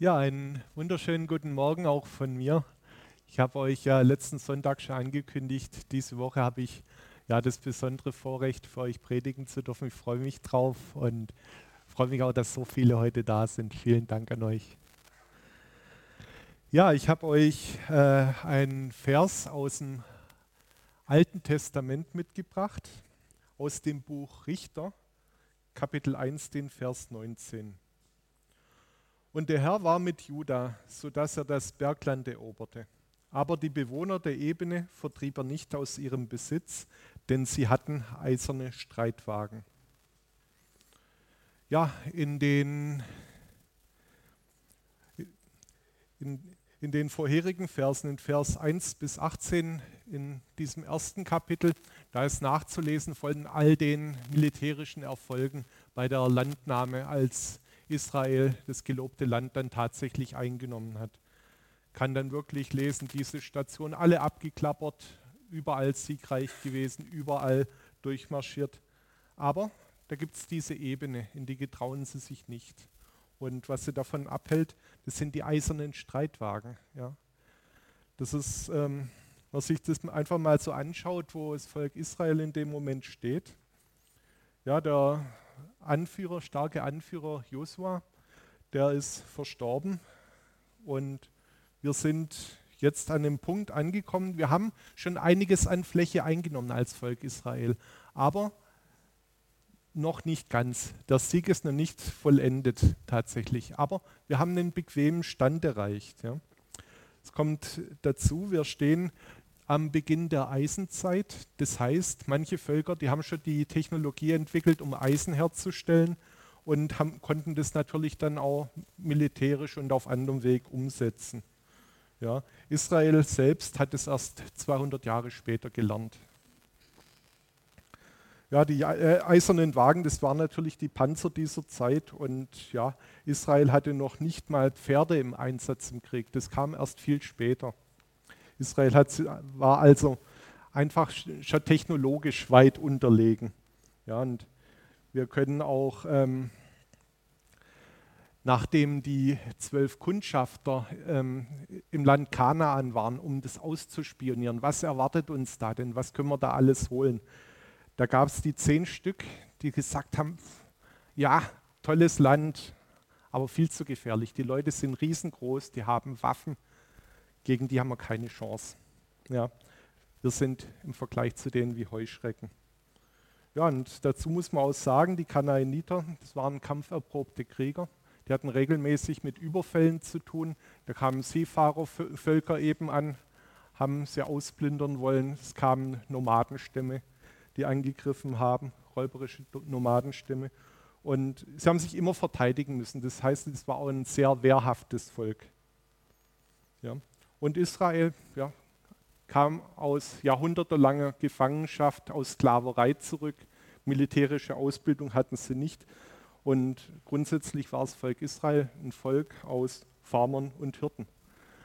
Ja, einen wunderschönen guten Morgen auch von mir. Ich habe euch ja letzten Sonntag schon angekündigt, diese Woche habe ich ja das besondere Vorrecht, für euch predigen zu dürfen. Ich freue mich drauf und freue mich auch, dass so viele heute da sind. Vielen Dank an euch. Ja, ich habe euch äh, einen Vers aus dem Alten Testament mitgebracht, aus dem Buch Richter, Kapitel 1, den Vers 19. Und der Herr war mit Juda, sodass er das Bergland eroberte. Aber die Bewohner der Ebene vertrieb er nicht aus ihrem Besitz, denn sie hatten eiserne Streitwagen. Ja, in den, in, in den vorherigen Versen, in Vers 1 bis 18 in diesem ersten Kapitel, da ist nachzulesen von all den militärischen Erfolgen bei der Landnahme, als Israel das gelobte Land dann tatsächlich eingenommen hat. Kann dann wirklich lesen, diese Station alle abgeklappert, überall siegreich gewesen, überall durchmarschiert. Aber da gibt es diese Ebene, in die getrauen sie sich nicht. Und was sie davon abhält, das sind die eisernen Streitwagen. Ja. Das ist, ähm, wenn man sich das einfach mal so anschaut, wo das Volk Israel in dem Moment steht. Ja, der Anführer, starke Anführer Josua, der ist verstorben und wir sind jetzt an dem Punkt angekommen, wir haben schon einiges an Fläche eingenommen als Volk Israel, aber noch nicht ganz. Der Sieg ist noch nicht vollendet tatsächlich, aber wir haben einen bequemen Stand erreicht. Ja. Es kommt dazu, wir stehen am Beginn der Eisenzeit. Das heißt, manche Völker, die haben schon die Technologie entwickelt, um Eisen herzustellen und haben, konnten das natürlich dann auch militärisch und auf anderem Weg umsetzen. Ja, Israel selbst hat es erst 200 Jahre später gelernt. Ja, die äh, eisernen Wagen, das waren natürlich die Panzer dieser Zeit und ja, Israel hatte noch nicht mal Pferde im Einsatz im Krieg. Das kam erst viel später. Israel hat, war also einfach schon technologisch weit unterlegen. Ja, und wir können auch, ähm, nachdem die zwölf Kundschafter ähm, im Land Kanaan waren, um das auszuspionieren, was erwartet uns da denn, was können wir da alles holen? Da gab es die zehn Stück, die gesagt haben, ja, tolles Land, aber viel zu gefährlich. Die Leute sind riesengroß, die haben Waffen, gegen die haben wir keine Chance. Ja, wir sind im Vergleich zu denen wie Heuschrecken. Ja, und dazu muss man auch sagen, die Kanaaniter, das waren kampferprobte Krieger, die hatten regelmäßig mit Überfällen zu tun. Da kamen Seefahrervölker eben an, haben sie ausplündern wollen. Es kamen Nomadenstämme, die angegriffen haben, räuberische Nomadenstämme. Und sie haben sich immer verteidigen müssen. Das heißt, es war auch ein sehr wehrhaftes Volk. Ja. Und Israel ja, kam aus jahrhundertelanger Gefangenschaft, aus Sklaverei zurück. Militärische Ausbildung hatten sie nicht. Und grundsätzlich war das Volk Israel ein Volk aus Farmern und Hirten.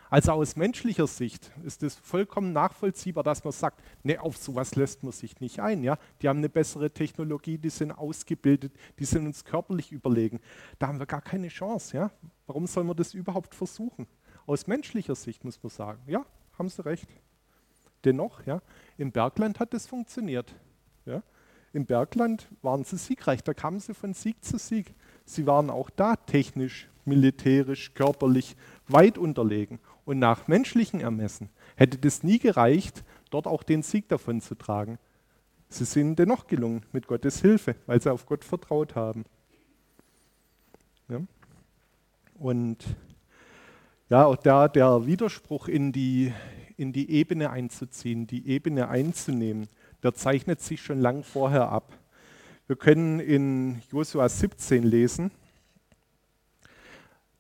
Also aus menschlicher Sicht ist es vollkommen nachvollziehbar, dass man sagt, nee, auf sowas lässt man sich nicht ein. Ja? Die haben eine bessere Technologie, die sind ausgebildet, die sind uns körperlich überlegen. Da haben wir gar keine Chance. Ja? Warum soll man das überhaupt versuchen? Aus menschlicher Sicht muss man sagen, ja, haben Sie recht. Dennoch, ja, im Bergland hat es funktioniert. Ja. Im Bergland waren sie siegreich, da kamen sie von Sieg zu Sieg. Sie waren auch da technisch, militärisch, körperlich weit unterlegen. Und nach menschlichen Ermessen hätte das nie gereicht, dort auch den Sieg davon zu tragen. Sie sind dennoch gelungen mit Gottes Hilfe, weil sie auf Gott vertraut haben. Ja. Und ja, auch der Widerspruch in die, in die Ebene einzuziehen, die Ebene einzunehmen, der zeichnet sich schon lang vorher ab. Wir können in Josua 17 lesen,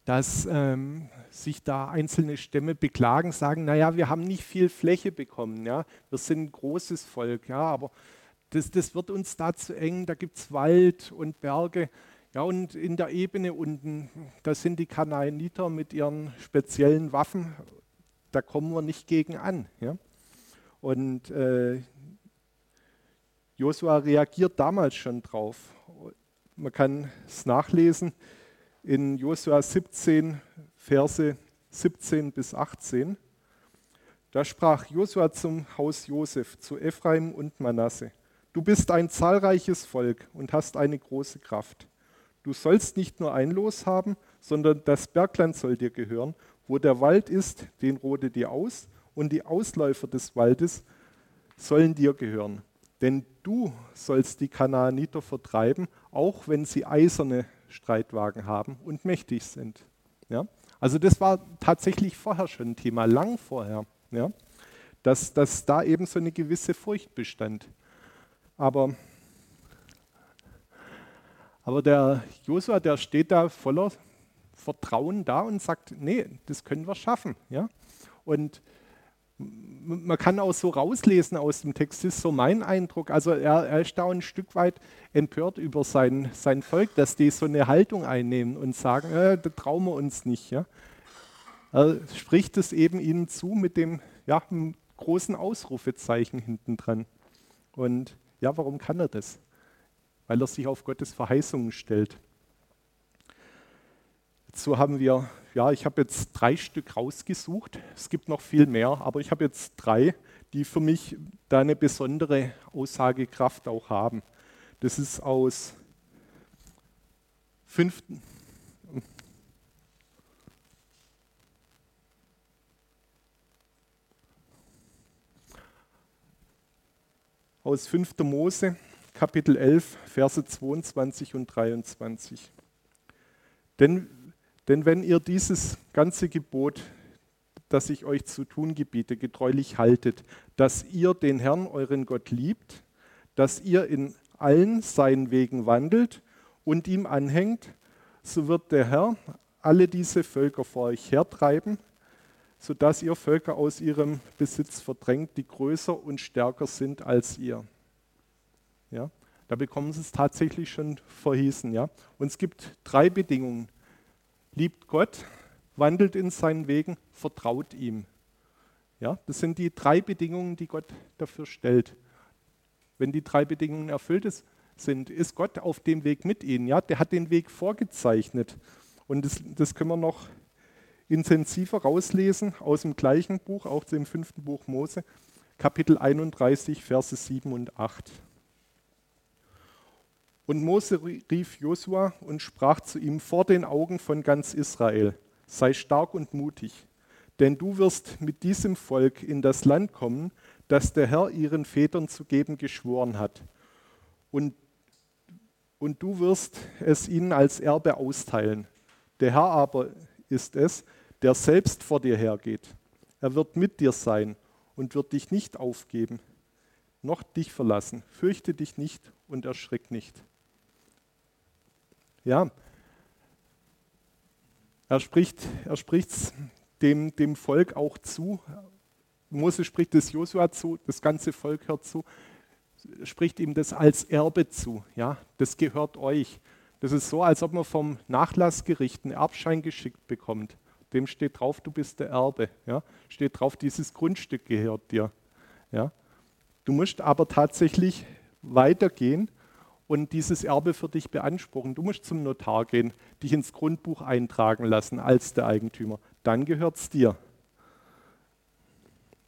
dass ähm, sich da einzelne Stämme beklagen, sagen, naja, wir haben nicht viel Fläche bekommen, ja? wir sind ein großes Volk, ja, aber das, das wird uns da zu eng, da gibt es Wald und Berge. Ja, und in der Ebene unten, da sind die Kanaaniter mit ihren speziellen Waffen, da kommen wir nicht gegen an. Ja? Und äh, Josua reagiert damals schon drauf. Man kann es nachlesen in Josua 17, Verse 17 bis 18. Da sprach Josua zum Haus Josef, zu Ephraim und Manasse: Du bist ein zahlreiches Volk und hast eine große Kraft. Du sollst nicht nur ein Los haben, sondern das Bergland soll dir gehören. Wo der Wald ist, den rode dir aus, und die Ausläufer des Waldes sollen dir gehören. Denn du sollst die Kanaaniter vertreiben, auch wenn sie eiserne Streitwagen haben und mächtig sind. Ja? Also das war tatsächlich vorher schon ein Thema, lang vorher, ja? dass, dass da eben so eine gewisse Furcht bestand. Aber, aber der Josua, der steht da voller Vertrauen da und sagt, nee, das können wir schaffen. Ja? Und man kann auch so rauslesen aus dem Text, das ist so mein Eindruck. Also er, er ist da ein Stück weit empört über sein, sein Volk, dass die so eine Haltung einnehmen und sagen, äh, da trauen wir uns nicht. Ja? Er spricht es eben ihnen zu mit dem ja, großen Ausrufezeichen hinten dran. Und ja, warum kann er das? Weil er sich auf Gottes Verheißungen stellt. So haben wir, ja, ich habe jetzt drei Stück rausgesucht. Es gibt noch viel mehr, aber ich habe jetzt drei, die für mich da eine besondere Aussagekraft auch haben. Das ist aus fünften, aus 5. Mose, Kapitel 11, Verse 22 und 23. Denn, denn wenn ihr dieses ganze Gebot, das ich euch zu tun gebiete, getreulich haltet, dass ihr den Herrn, euren Gott, liebt, dass ihr in allen seinen Wegen wandelt und ihm anhängt, so wird der Herr alle diese Völker vor euch hertreiben, sodass ihr Völker aus ihrem Besitz verdrängt, die größer und stärker sind als ihr. Ja? Da bekommen sie es tatsächlich schon verhießen. Ja? Und es gibt drei Bedingungen. Liebt Gott, wandelt in seinen Wegen, vertraut ihm. Ja? Das sind die drei Bedingungen, die Gott dafür stellt. Wenn die drei Bedingungen erfüllt sind, ist Gott auf dem Weg mit ihnen. Ja? Der hat den Weg vorgezeichnet. Und das, das können wir noch intensiver rauslesen aus dem gleichen Buch, auch dem fünften Buch Mose, Kapitel 31, Verse 7 und 8. Und Mose rief Josua und sprach zu ihm vor den Augen von ganz Israel, sei stark und mutig, denn du wirst mit diesem Volk in das Land kommen, das der Herr ihren Vätern zu geben geschworen hat. Und, und du wirst es ihnen als Erbe austeilen. Der Herr aber ist es, der selbst vor dir hergeht. Er wird mit dir sein und wird dich nicht aufgeben, noch dich verlassen. Fürchte dich nicht und erschrick nicht. Ja, er spricht er spricht's dem, dem Volk auch zu. Mose spricht es Josua zu, das ganze Volk hört zu, spricht ihm das als Erbe zu. Ja, das gehört euch. Das ist so, als ob man vom Nachlassgericht einen Erbschein geschickt bekommt. Dem steht drauf, du bist der Erbe. Ja? Steht drauf, dieses Grundstück gehört dir. Ja? Du musst aber tatsächlich weitergehen und dieses Erbe für dich beanspruchen. Du musst zum Notar gehen, dich ins Grundbuch eintragen lassen als der Eigentümer. Dann gehört es dir.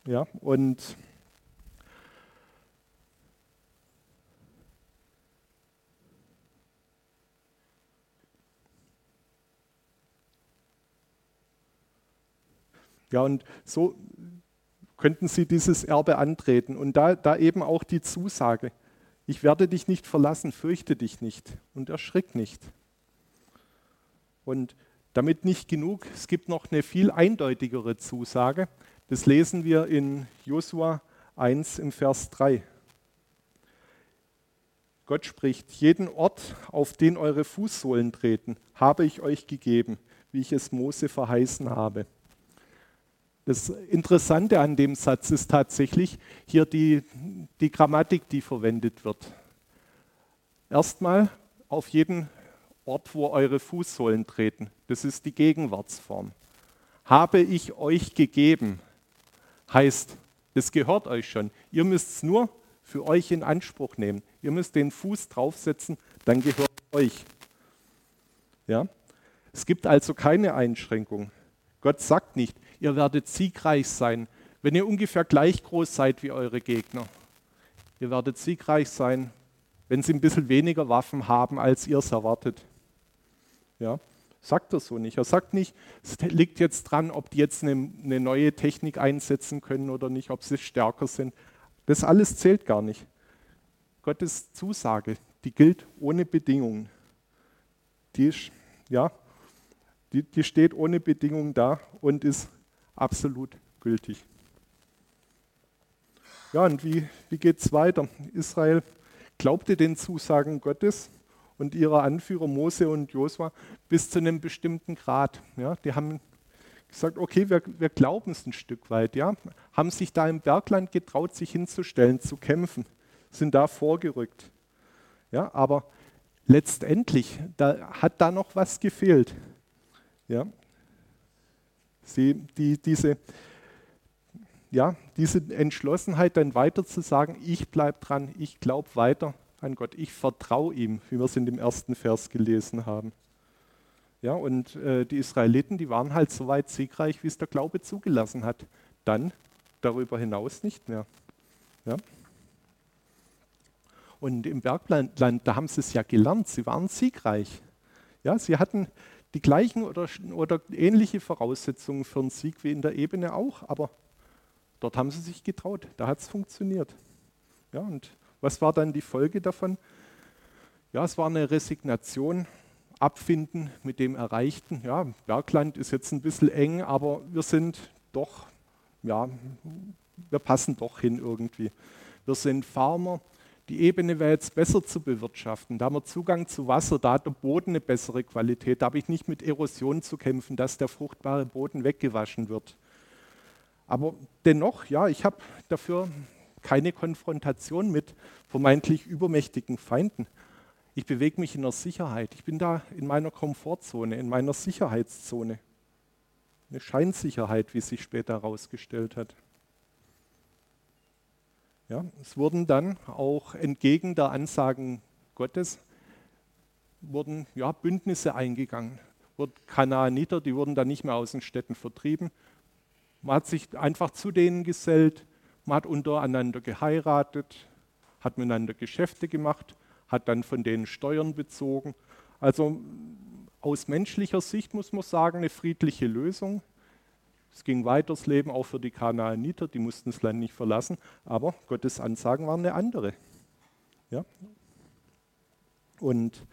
Ja, und Ja, und so könnten sie dieses Erbe antreten. Und da, da eben auch die Zusage, ich werde dich nicht verlassen, fürchte dich nicht und erschrick nicht. Und damit nicht genug, es gibt noch eine viel eindeutigere Zusage. Das lesen wir in Josua 1 im Vers 3. Gott spricht, jeden Ort, auf den eure Fußsohlen treten, habe ich euch gegeben, wie ich es Mose verheißen habe. Das Interessante an dem Satz ist tatsächlich hier die, die Grammatik, die verwendet wird. Erstmal auf jeden Ort, wo eure Fußsohlen treten. Das ist die Gegenwartsform. Habe ich euch gegeben, heißt, es gehört euch schon. Ihr müsst es nur für euch in Anspruch nehmen. Ihr müsst den Fuß draufsetzen, dann gehört euch. Ja? Es gibt also keine Einschränkung. Gott sagt nicht, ihr werdet siegreich sein, wenn ihr ungefähr gleich groß seid wie eure Gegner. Ihr werdet siegreich sein, wenn sie ein bisschen weniger Waffen haben, als ihr es erwartet. Ja, sagt er so nicht. Er sagt nicht, es liegt jetzt dran, ob die jetzt eine, eine neue Technik einsetzen können oder nicht, ob sie stärker sind. Das alles zählt gar nicht. Gottes Zusage, die gilt ohne Bedingungen. Die, ist, ja, die, die steht ohne Bedingungen da und ist absolut gültig. Ja, und wie, wie geht es weiter? Israel glaubte den Zusagen Gottes und ihrer Anführer Mose und Josua bis zu einem bestimmten Grad. Ja, die haben gesagt, okay, wir, wir glauben es ein Stück weit. Ja, haben sich da im Bergland getraut, sich hinzustellen, zu kämpfen, sind da vorgerückt. Ja, aber letztendlich da hat da noch was gefehlt. Ja, Sie, die, diese, ja, diese Entschlossenheit dann weiter zu sagen, ich bleibe dran, ich glaube weiter an Gott, ich vertraue ihm, wie wir es in dem ersten Vers gelesen haben. Ja, und äh, die Israeliten, die waren halt so weit siegreich, wie es der Glaube zugelassen hat. Dann darüber hinaus nicht mehr. Ja. Und im Bergland, da haben sie es ja gelernt, sie waren siegreich. Ja, sie hatten die gleichen oder, oder ähnliche Voraussetzungen für einen Sieg wie in der Ebene auch, aber dort haben sie sich getraut, da hat es funktioniert. Ja, und was war dann die Folge davon? Ja, es war eine Resignation, Abfinden mit dem Erreichten. Ja, Bergland ist jetzt ein bisschen eng, aber wir sind doch, ja, wir passen doch hin irgendwie. Wir sind Farmer. Die Ebene wäre jetzt besser zu bewirtschaften. Da haben wir Zugang zu Wasser, da hat der Boden eine bessere Qualität. Da habe ich nicht mit Erosion zu kämpfen, dass der fruchtbare Boden weggewaschen wird. Aber dennoch, ja, ich habe dafür keine Konfrontation mit vermeintlich übermächtigen Feinden. Ich bewege mich in der Sicherheit. Ich bin da in meiner Komfortzone, in meiner Sicherheitszone. Eine Scheinsicherheit, wie sich später herausgestellt hat. Ja, es wurden dann auch entgegen der Ansagen Gottes wurden ja, Bündnisse eingegangen. Kanaaniter, die wurden dann nicht mehr aus den Städten vertrieben. Man hat sich einfach zu denen gesellt, man hat untereinander geheiratet, hat miteinander Geschäfte gemacht, hat dann von denen Steuern bezogen. Also aus menschlicher Sicht muss man sagen, eine friedliche Lösung. Es ging weiter das Leben auch für die Kanaaniter, die mussten das Land nicht verlassen, aber Gottes Ansagen waren eine andere. Ja? Und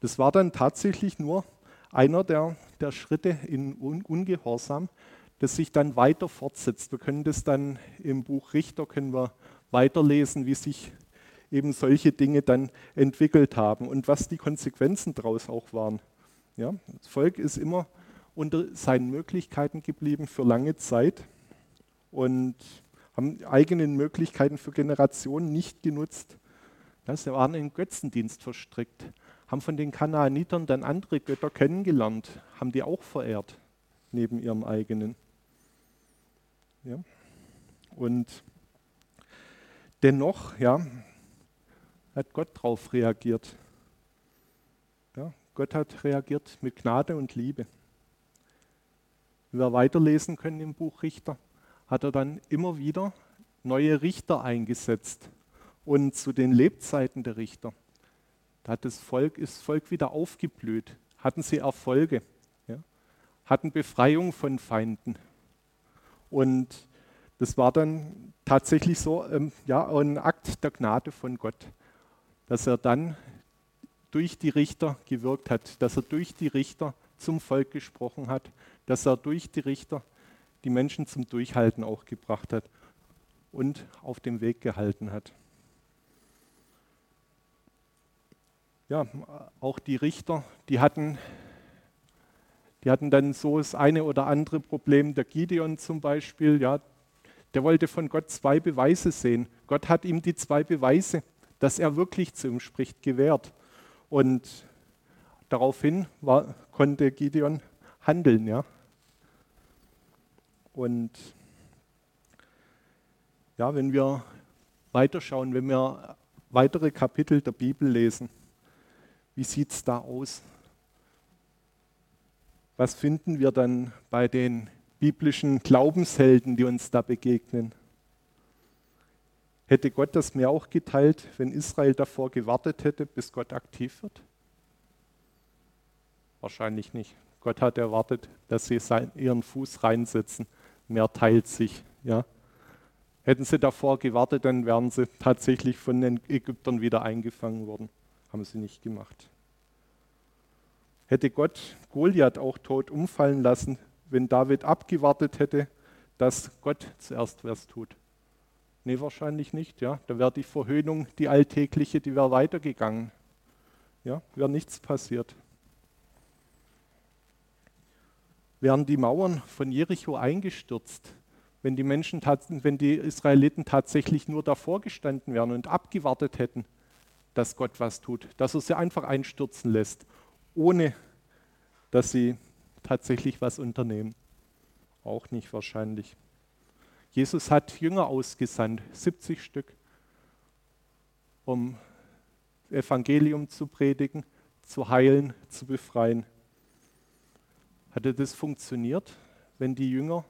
das war dann tatsächlich nur einer der, der Schritte in Ungehorsam, das sich dann weiter fortsetzt. Wir können das dann im Buch Richter können wir weiterlesen, wie sich eben solche Dinge dann entwickelt haben und was die Konsequenzen daraus auch waren. Ja, das Volk ist immer unter seinen Möglichkeiten geblieben für lange Zeit und haben eigenen Möglichkeiten für Generationen nicht genutzt. Ja, sie waren in Götzendienst verstrickt, haben von den Kanaanitern dann andere Götter kennengelernt, haben die auch verehrt neben ihrem eigenen. Ja? Und dennoch ja, hat Gott darauf reagiert. Ja, Gott hat reagiert mit Gnade und Liebe. Wenn wir weiterlesen können im Buch Richter, hat er dann immer wieder neue Richter eingesetzt. Und zu den Lebzeiten der Richter, da hat das Volk, ist das Volk wieder aufgeblüht, hatten sie Erfolge, ja, hatten Befreiung von Feinden, und das war dann tatsächlich so ähm, ja, ein Akt der Gnade von Gott, dass er dann durch die Richter gewirkt hat, dass er durch die Richter zum Volk gesprochen hat, dass er durch die Richter die Menschen zum Durchhalten auch gebracht hat und auf dem Weg gehalten hat. Ja, auch die Richter, die hatten die hatten dann so das eine oder andere Problem. Der Gideon zum Beispiel, ja, der wollte von Gott zwei Beweise sehen. Gott hat ihm die zwei Beweise, dass er wirklich zu ihm spricht, gewährt. Und daraufhin war, konnte Gideon handeln. Ja. Und ja, wenn wir weiterschauen, wenn wir weitere Kapitel der Bibel lesen, wie sieht es da aus? Was finden wir dann bei den biblischen Glaubenshelden, die uns da begegnen? Hätte Gott das mir auch geteilt, wenn Israel davor gewartet hätte, bis Gott aktiv wird? Wahrscheinlich nicht. Gott hat erwartet, dass sie ihren Fuß reinsetzen. Mehr teilt sich. Ja. Hätten sie davor gewartet, dann wären sie tatsächlich von den Ägyptern wieder eingefangen worden. Haben sie nicht gemacht. Hätte Gott Goliath auch tot umfallen lassen, wenn David abgewartet hätte, dass Gott zuerst was tut? Nee, wahrscheinlich nicht. Ja. Da wäre die Verhöhnung, die alltägliche, die wäre weitergegangen. Ja, wäre nichts passiert. Wären die Mauern von Jericho eingestürzt, wenn die Menschen, wenn die Israeliten tatsächlich nur davor gestanden wären und abgewartet hätten, dass Gott was tut, dass er sie einfach einstürzen lässt, ohne dass sie tatsächlich was unternehmen. Auch nicht wahrscheinlich. Jesus hat Jünger ausgesandt, 70 Stück, um Evangelium zu predigen, zu heilen, zu befreien. Hatte das funktioniert, wenn die Jünger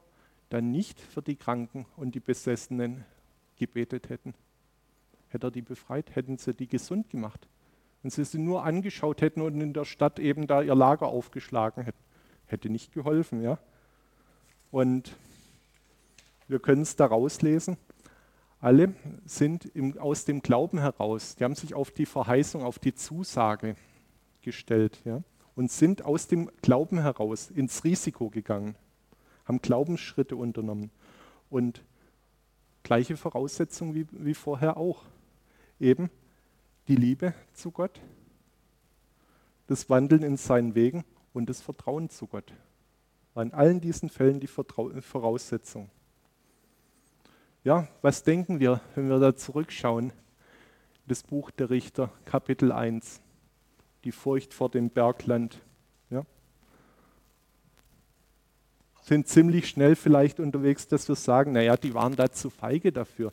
dann nicht für die Kranken und die Besessenen gebetet hätten. Hätte er die befreit, hätten sie die gesund gemacht. Wenn sie sie nur angeschaut hätten und in der Stadt eben da ihr Lager aufgeschlagen hätten, hätte nicht geholfen. Ja? Und wir können es da rauslesen. Alle sind im, aus dem Glauben heraus, die haben sich auf die Verheißung, auf die Zusage gestellt ja? Und sind aus dem Glauben heraus ins Risiko gegangen haben Glaubensschritte unternommen. Und gleiche Voraussetzung wie, wie vorher auch. Eben die Liebe zu Gott, das Wandeln in seinen Wegen und das Vertrauen zu Gott. War in allen diesen Fällen die Vertrau Voraussetzung. Ja, was denken wir, wenn wir da zurückschauen? Das Buch der Richter, Kapitel 1, die Furcht vor dem Bergland. sind ziemlich schnell vielleicht unterwegs, dass wir sagen, naja, die waren da zu feige dafür.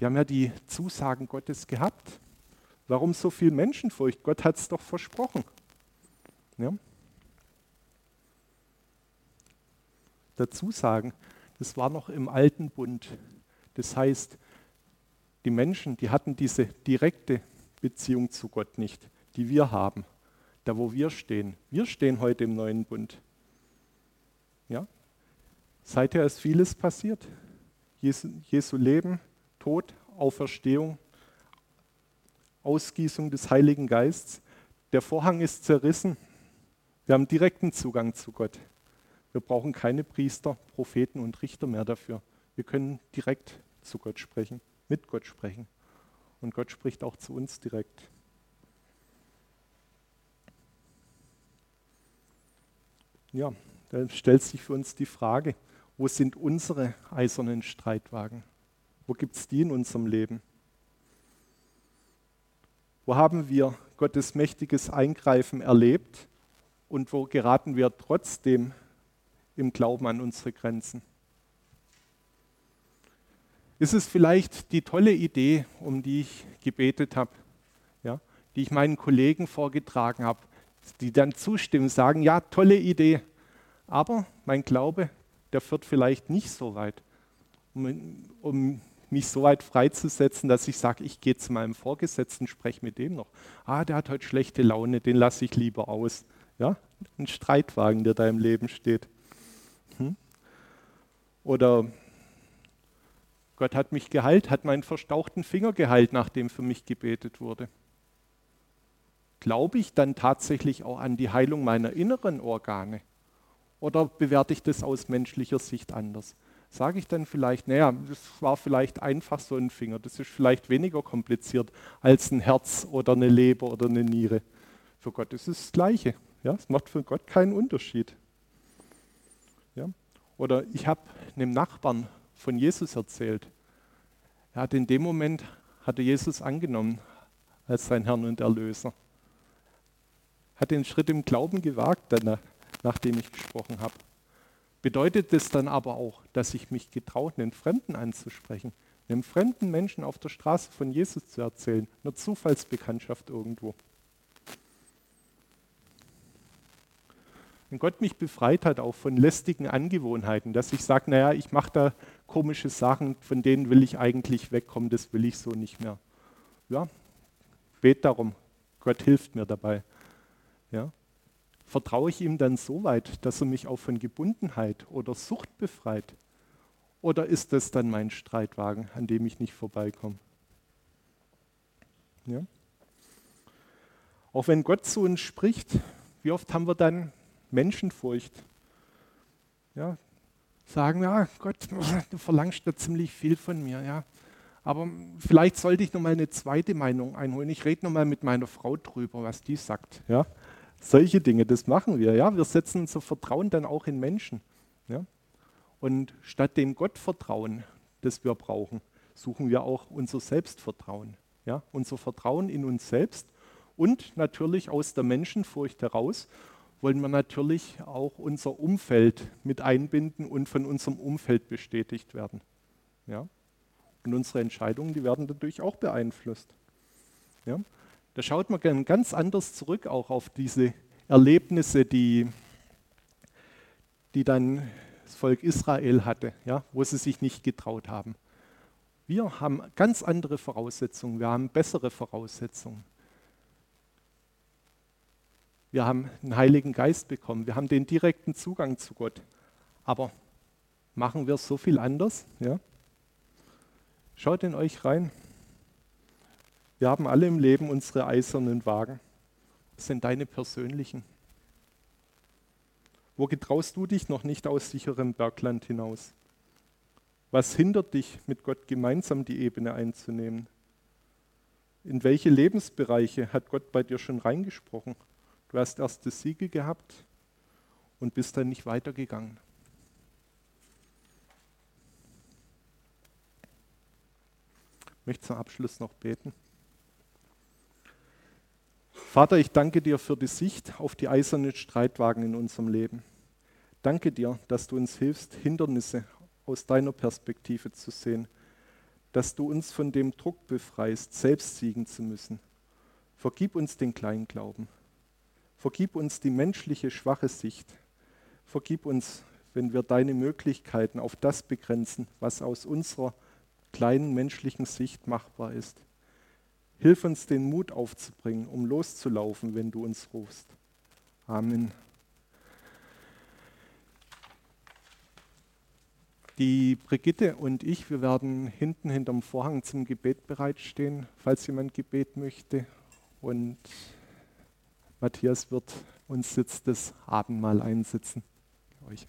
Die haben ja die Zusagen Gottes gehabt. Warum so viel Menschenfurcht? Gott hat es doch versprochen. Ja? Dazu sagen, das war noch im alten Bund. Das heißt, die Menschen, die hatten diese direkte Beziehung zu Gott nicht, die wir haben, da wo wir stehen. Wir stehen heute im neuen Bund. Ja? Seither ist vieles passiert. Jesu, Jesu Leben, Tod, Auferstehung, Ausgießung des Heiligen Geistes. Der Vorhang ist zerrissen. Wir haben direkten Zugang zu Gott. Wir brauchen keine Priester, Propheten und Richter mehr dafür. Wir können direkt zu Gott sprechen, mit Gott sprechen. Und Gott spricht auch zu uns direkt. Ja, da stellt sich für uns die Frage, wo sind unsere eisernen Streitwagen? Wo gibt es die in unserem Leben? Wo haben wir Gottes mächtiges Eingreifen erlebt und wo geraten wir trotzdem im Glauben an unsere Grenzen? Ist es vielleicht die tolle Idee, um die ich gebetet habe, ja, die ich meinen Kollegen vorgetragen habe, die dann zustimmen, sagen, ja, tolle Idee, aber mein Glaube der führt vielleicht nicht so weit, um, um mich so weit freizusetzen, dass ich sage, ich gehe zu meinem Vorgesetzten, spreche mit dem noch. Ah, der hat heute schlechte Laune, den lasse ich lieber aus. Ja, ein Streitwagen, der da im Leben steht. Hm? Oder Gott hat mich geheilt, hat meinen verstauchten Finger geheilt, nachdem für mich gebetet wurde. Glaube ich dann tatsächlich auch an die Heilung meiner inneren Organe? Oder bewerte ich das aus menschlicher Sicht anders? Sage ich dann vielleicht, naja, das war vielleicht einfach so ein Finger, das ist vielleicht weniger kompliziert als ein Herz oder eine Leber oder eine Niere. Für Gott ist es das Gleiche. Ja? Es macht für Gott keinen Unterschied. Ja? Oder ich habe einem Nachbarn von Jesus erzählt. Er hat in dem Moment hatte Jesus angenommen als sein Herrn und Erlöser. Hat den Schritt im Glauben gewagt danach nachdem ich gesprochen habe. Bedeutet das dann aber auch, dass ich mich getraut, einen Fremden anzusprechen, einem fremden Menschen auf der Straße von Jesus zu erzählen, einer Zufallsbekanntschaft irgendwo? Wenn Gott mich befreit hat, auch von lästigen Angewohnheiten, dass ich sage, naja, ich mache da komische Sachen, von denen will ich eigentlich wegkommen, das will ich so nicht mehr. Ja, bet darum, Gott hilft mir dabei. Ja. Vertraue ich ihm dann so weit, dass er mich auch von Gebundenheit oder Sucht befreit? Oder ist das dann mein Streitwagen, an dem ich nicht vorbeikomme? Ja. Auch wenn Gott zu uns spricht, wie oft haben wir dann Menschenfurcht? Ja, sagen, ja, Gott, du verlangst da ziemlich viel von mir, ja. Aber vielleicht sollte ich noch mal eine zweite Meinung einholen. Ich rede noch mal mit meiner Frau drüber, was die sagt, ja. Solche Dinge, das machen wir, ja. Wir setzen unser Vertrauen dann auch in Menschen, ja. Und statt dem Gottvertrauen, das wir brauchen, suchen wir auch unser Selbstvertrauen, ja. Unser Vertrauen in uns selbst und natürlich aus der Menschenfurcht heraus wollen wir natürlich auch unser Umfeld mit einbinden und von unserem Umfeld bestätigt werden. Ja? Und unsere Entscheidungen, die werden dadurch auch beeinflusst. Ja? Da schaut man ganz anders zurück auch auf diese Erlebnisse, die, die dann das Volk Israel hatte, ja? wo sie sich nicht getraut haben. Wir haben ganz andere Voraussetzungen, wir haben bessere Voraussetzungen. Wir haben einen Heiligen Geist bekommen. Wir haben den direkten Zugang zu Gott. Aber machen wir so viel anders? Ja? Schaut in euch rein. Wir haben alle im Leben unsere eisernen Wagen. Das sind deine persönlichen. Wo getraust du dich noch nicht aus sicherem Bergland hinaus? Was hindert dich, mit Gott gemeinsam die Ebene einzunehmen? In welche Lebensbereiche hat Gott bei dir schon reingesprochen? Du hast erste Siege gehabt und bist dann nicht weitergegangen. Ich möchte zum Abschluss noch beten. Vater, ich danke dir für die Sicht auf die eisernen Streitwagen in unserem Leben. Danke dir, dass du uns hilfst, Hindernisse aus deiner Perspektive zu sehen, dass du uns von dem Druck befreist, selbst siegen zu müssen. Vergib uns den Kleinglauben. Vergib uns die menschliche schwache Sicht. Vergib uns, wenn wir deine Möglichkeiten auf das begrenzen, was aus unserer kleinen menschlichen Sicht machbar ist. Hilf uns, den Mut aufzubringen, um loszulaufen, wenn du uns rufst. Amen. Die Brigitte und ich, wir werden hinten hinterm Vorhang zum Gebet bereitstehen, falls jemand Gebet möchte. Und Matthias wird uns jetzt das Abendmahl einsetzen. Euch.